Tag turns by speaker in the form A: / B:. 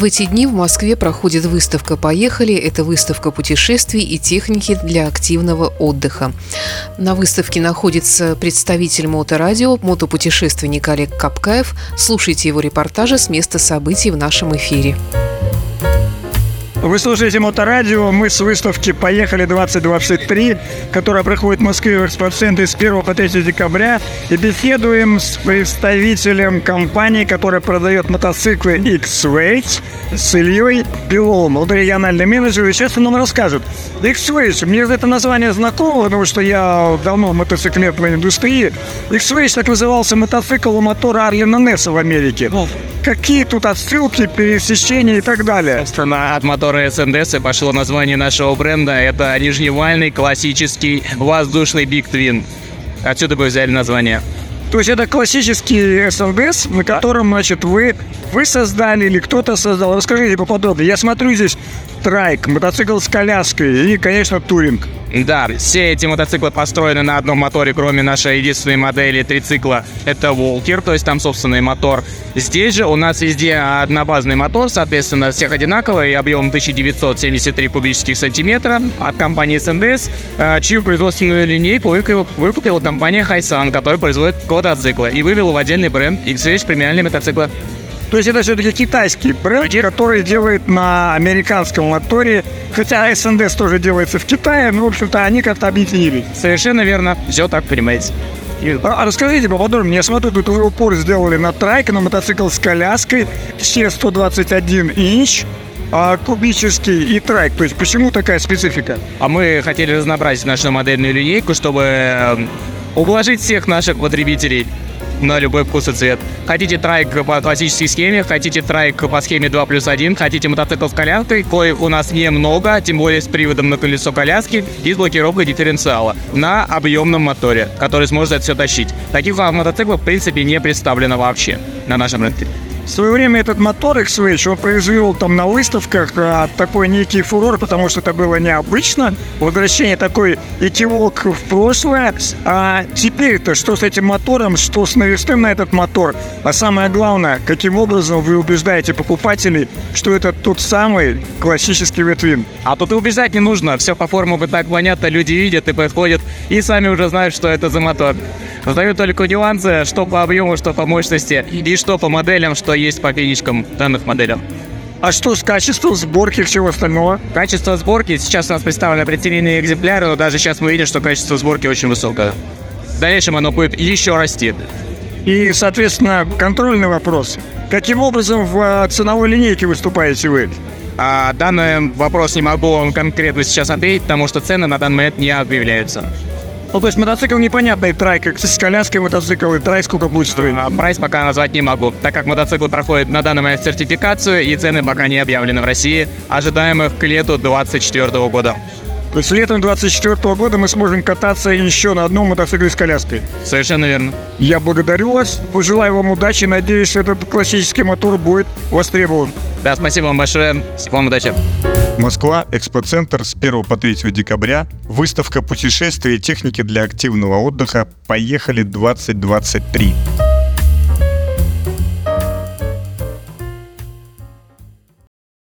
A: В эти дни в Москве проходит выставка «Поехали». Это выставка путешествий и техники для активного отдыха. На выставке находится представитель моторадио, мотопутешественник Олег Капкаев. Слушайте его репортажи с места событий в нашем эфире.
B: Вы слушаете Моторадио. Мы с выставки «Поехали 2023», которая проходит в Москве в экспоцентре с 1 по 3 декабря. И беседуем с представителем компании, которая продает мотоциклы X-Way, с Ильей Беловым. Он региональный менеджер, и сейчас он нам расскажет. X-Way, мне это название знакомо, потому что я давно в мотоциклетной индустрии. X-Way так назывался мотоцикл у мотора Арлина Несса в Америке. Какие тут отсылки, пересечения и так далее?
C: Собственно, от мотора СНДС и пошло название нашего бренда. Это нижневальный классический воздушный Big Twin. Отсюда мы взяли название.
B: То есть это классический СНДС, на котором, значит, вы, вы создали или кто-то создал. Расскажите поподробнее. Я смотрю здесь трайк, мотоцикл с коляской и, конечно, туринг.
C: Да, все эти мотоциклы построены на одном моторе, кроме нашей единственной модели трицикла. Это Волкер, то есть там собственный мотор. Здесь же у нас везде однобазный мотор, соответственно, всех одинаковый, объем 1973 кубических сантиметра от компании СНДС, э, чью производственную линейку выкупила, компания Хайсан, которая производит квадроциклы и вывела в отдельный бренд X-Rage премиальные мотоциклы.
B: То есть это все-таки китайский бренд, который делает на американском моторе. Хотя СНДС тоже делается в Китае, но, в общем-то, они как-то объединились.
C: Совершенно верно, все так понимаете.
B: А расскажите поподробнее, я смотрю, тут вы упор сделали на трайк, на мотоцикл с коляской, все 121 инч, а, кубический и трайк. То есть почему такая специфика?
C: А мы хотели разнообразить нашу модельную линейку, чтобы э, ублажить всех наших потребителей на любой вкус и цвет. Хотите трайк по классической схеме, хотите трайк по схеме 2 плюс 1, хотите мотоцикл с коляской, коих у нас немного, тем более с приводом на колесо коляски и с блокировкой дифференциала на объемном моторе, который сможет это все тащить. Таких мотоциклов, в принципе, не представлено вообще на нашем рынке.
B: В свое время этот мотор X-Switch, он произвел там на выставках а, такой некий фурор, потому что это было необычно. Возвращение такой экивок в прошлое. А теперь-то что с этим мотором, что с навесным на этот мотор? А самое главное, каким образом вы убеждаете покупателей, что это тот самый классический ветвин?
C: А тут и убеждать не нужно. Все по формам и так понятно, люди видят и подходят, и сами уже знают, что это за мотор. Задают только нюансы, что по объему, что по мощности, и что по моделям, что есть по финичкам данных моделей.
B: А что с качеством сборки и всего остального?
C: Качество сборки, сейчас у нас представлены предсерийные экземпляры, но даже сейчас мы видим, что качество сборки очень высокое. В дальнейшем оно будет еще расти.
B: И, соответственно, контрольный вопрос. Каким образом в а, ценовой линейке выступаете вы?
C: А данный вопрос не могу вам конкретно сейчас ответить, потому что цены на данный момент не объявляются.
B: Ну, то есть мотоцикл непонятный, трай, как с коляской мотоцикл, и трай сколько будет стоить?
C: А прайс пока назвать не могу, так как мотоцикл проходит на данный момент сертификацию, и цены пока не объявлены в России, ожидаемых к лету 2024 года.
B: То есть летом 2024 года мы сможем кататься еще на одном мотоцикле с коляской.
C: Совершенно верно.
B: Я благодарю вас, пожелаю вам удачи, надеюсь, этот классический мотор будет востребован.
C: Да, спасибо вам большое, вам удачи.
D: Москва, экспоцентр с 1 по 3 декабря, выставка путешествий и техники для активного отдыха «Поехали 2023».